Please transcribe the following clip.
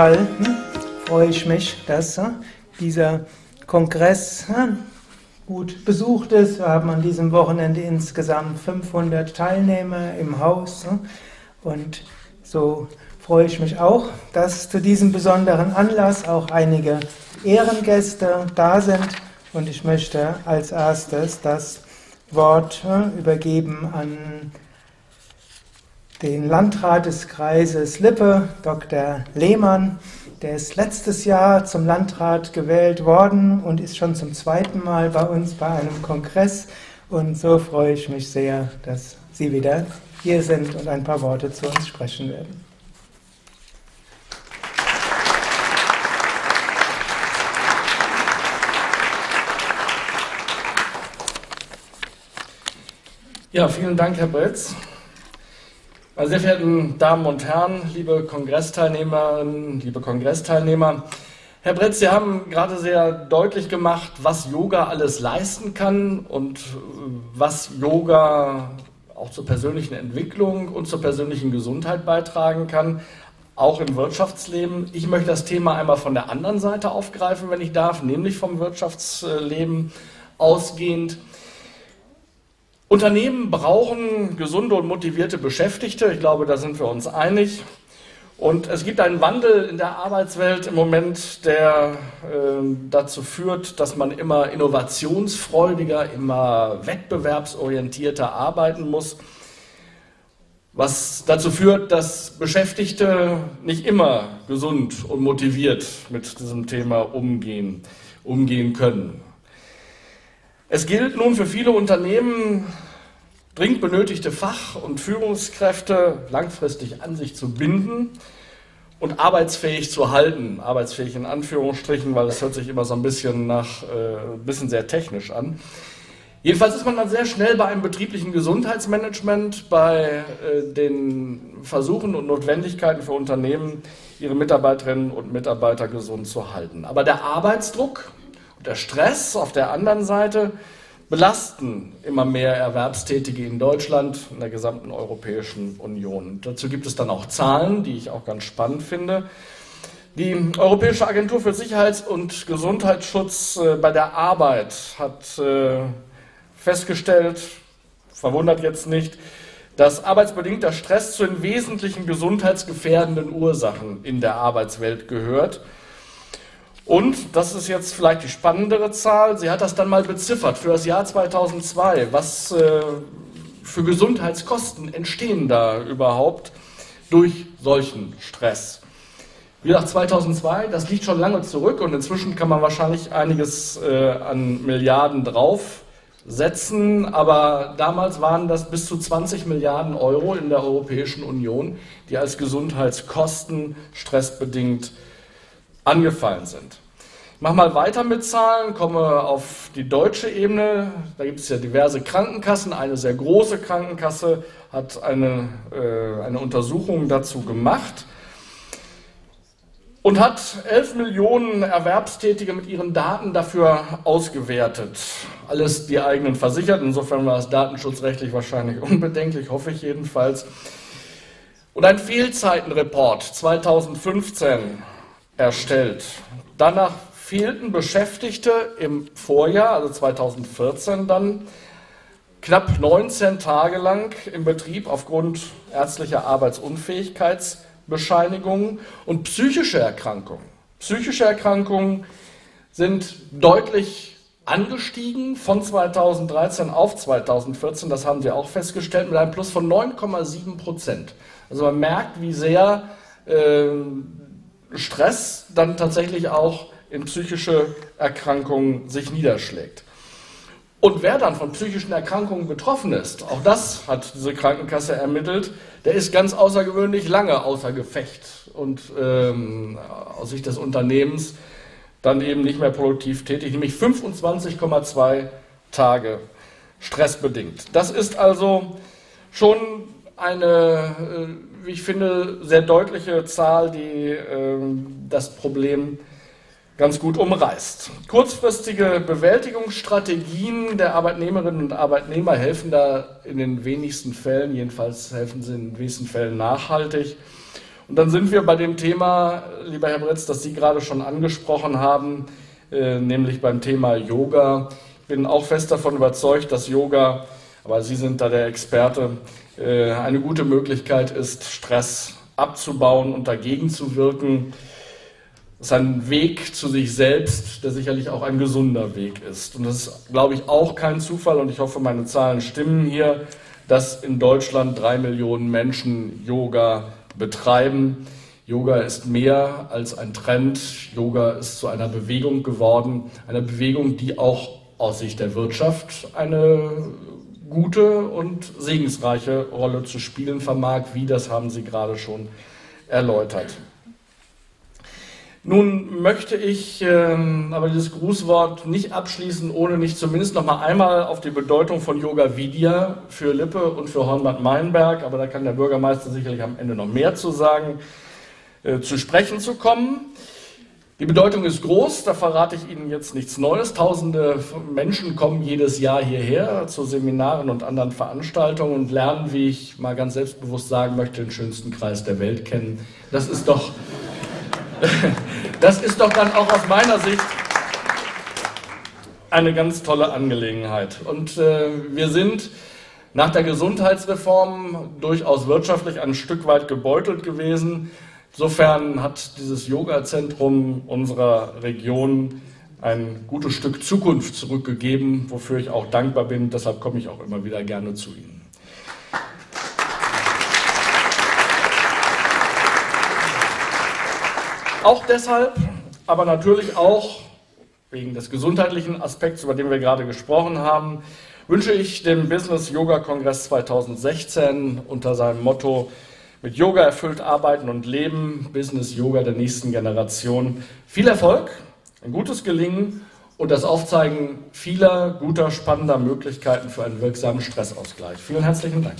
Fall hm, freue ich mich, dass äh, dieser Kongress äh, gut besucht ist. Wir haben an diesem Wochenende insgesamt 500 Teilnehmer im Haus und so freue ich mich auch, dass zu diesem besonderen Anlass auch einige Ehrengäste da sind. Und ich möchte als erstes das Wort übergeben an den Landrat des Kreises Lippe, Dr. Lehmann. Der ist letztes Jahr zum Landrat gewählt worden und ist schon zum zweiten Mal bei uns bei einem Kongress. Und so freue ich mich sehr, dass Sie wieder hier sind und ein paar Worte zu uns sprechen werden. Ja, vielen Dank, Herr Bretz. Meine sehr verehrten Damen und Herren, liebe Kongressteilnehmerinnen, liebe Kongressteilnehmer, Herr Bretz, Sie haben gerade sehr deutlich gemacht, was Yoga alles leisten kann und äh, was Yoga auch zur persönlichen Entwicklung und zur persönlichen Gesundheit beitragen kann, auch im Wirtschaftsleben. Ich möchte das Thema einmal von der anderen Seite aufgreifen, wenn ich darf, nämlich vom Wirtschaftsleben ausgehend. Unternehmen brauchen gesunde und motivierte Beschäftigte. Ich glaube, da sind wir uns einig. Und es gibt einen Wandel in der Arbeitswelt im Moment, der äh, dazu führt, dass man immer innovationsfreudiger, immer wettbewerbsorientierter arbeiten muss. Was dazu führt, dass Beschäftigte nicht immer gesund und motiviert mit diesem Thema umgehen, umgehen können. Es gilt nun für viele Unternehmen, dringend benötigte Fach- und Führungskräfte langfristig an sich zu binden und arbeitsfähig zu halten. Arbeitsfähig in Anführungsstrichen, weil es hört sich immer so ein bisschen nach, äh, ein bisschen sehr technisch an. Jedenfalls ist man dann sehr schnell bei einem betrieblichen Gesundheitsmanagement, bei äh, den Versuchen und Notwendigkeiten für Unternehmen, ihre Mitarbeiterinnen und Mitarbeiter gesund zu halten. Aber der Arbeitsdruck, der Stress auf der anderen Seite belasten immer mehr Erwerbstätige in Deutschland, in der gesamten Europäischen Union. Dazu gibt es dann auch Zahlen, die ich auch ganz spannend finde. Die Europäische Agentur für Sicherheits- und Gesundheitsschutz äh, bei der Arbeit hat äh, festgestellt, verwundert jetzt nicht, dass arbeitsbedingter Stress zu den wesentlichen gesundheitsgefährdenden Ursachen in der Arbeitswelt gehört. Und, das ist jetzt vielleicht die spannendere Zahl, sie hat das dann mal beziffert für das Jahr 2002. Was äh, für Gesundheitskosten entstehen da überhaupt durch solchen Stress? Wie gesagt, 2002, das liegt schon lange zurück und inzwischen kann man wahrscheinlich einiges äh, an Milliarden draufsetzen, aber damals waren das bis zu 20 Milliarden Euro in der Europäischen Union, die als Gesundheitskosten stressbedingt angefallen sind. Ich mache mal weiter mit Zahlen, komme auf die deutsche Ebene. Da gibt es ja diverse Krankenkassen. Eine sehr große Krankenkasse hat eine, äh, eine Untersuchung dazu gemacht und hat 11 Millionen Erwerbstätige mit ihren Daten dafür ausgewertet. Alles die eigenen Versicherten, insofern war es datenschutzrechtlich wahrscheinlich unbedenklich, hoffe ich jedenfalls. Und ein Fehlzeitenreport 2015 erstellt. Danach fehlten Beschäftigte im Vorjahr, also 2014 dann, knapp 19 Tage lang im Betrieb aufgrund ärztlicher Arbeitsunfähigkeitsbescheinigungen und psychische Erkrankungen. Psychische Erkrankungen sind deutlich angestiegen von 2013 auf 2014, das haben Sie auch festgestellt, mit einem Plus von 9,7 Prozent. Also man merkt, wie sehr äh, Stress dann tatsächlich auch in psychische Erkrankungen sich niederschlägt. Und wer dann von psychischen Erkrankungen betroffen ist, auch das hat diese Krankenkasse ermittelt, der ist ganz außergewöhnlich lange außer Gefecht und ähm, aus Sicht des Unternehmens dann eben nicht mehr produktiv tätig, nämlich 25,2 Tage stressbedingt. Das ist also schon eine äh, wie ich finde, sehr deutliche Zahl, die äh, das Problem ganz gut umreißt. Kurzfristige Bewältigungsstrategien der Arbeitnehmerinnen und Arbeitnehmer helfen da in den wenigsten Fällen, jedenfalls helfen sie in den wenigsten Fällen nachhaltig. Und dann sind wir bei dem Thema, lieber Herr Bretz, das Sie gerade schon angesprochen haben, äh, nämlich beim Thema Yoga. Ich bin auch fest davon überzeugt, dass Yoga, aber Sie sind da der Experte, äh, eine gute Möglichkeit ist, Stress abzubauen und dagegen zu wirken. Das ist ein Weg zu sich selbst, der sicherlich auch ein gesunder Weg ist. Und das ist, glaube ich, auch kein Zufall. Und ich hoffe, meine Zahlen stimmen hier, dass in Deutschland drei Millionen Menschen Yoga betreiben. Yoga ist mehr als ein Trend. Yoga ist zu einer Bewegung geworden. Eine Bewegung, die auch aus Sicht der Wirtschaft eine gute und segensreiche Rolle zu spielen vermag. Wie, das haben Sie gerade schon erläutert. Nun möchte ich ähm, aber dieses Grußwort nicht abschließen, ohne nicht zumindest noch mal einmal auf die Bedeutung von Yoga Vidya für Lippe und für Hornbad Meinberg, aber da kann der Bürgermeister sicherlich am Ende noch mehr zu sagen, äh, zu sprechen zu kommen. Die Bedeutung ist groß, da verrate ich Ihnen jetzt nichts Neues. Tausende Menschen kommen jedes Jahr hierher zu Seminaren und anderen Veranstaltungen und lernen, wie ich mal ganz selbstbewusst sagen möchte, den schönsten Kreis der Welt kennen. Das ist doch das ist doch dann auch aus meiner Sicht eine ganz tolle Angelegenheit. Und äh, wir sind nach der Gesundheitsreform durchaus wirtschaftlich ein Stück weit gebeutelt gewesen. Insofern hat dieses Yoga-Zentrum unserer Region ein gutes Stück Zukunft zurückgegeben, wofür ich auch dankbar bin. Deshalb komme ich auch immer wieder gerne zu Ihnen. Auch deshalb, aber natürlich auch wegen des gesundheitlichen Aspekts, über den wir gerade gesprochen haben, wünsche ich dem Business Yoga Kongress 2016 unter seinem Motto mit Yoga erfüllt arbeiten und leben, Business Yoga der nächsten Generation viel Erfolg, ein gutes Gelingen und das Aufzeigen vieler guter, spannender Möglichkeiten für einen wirksamen Stressausgleich. Vielen herzlichen Dank.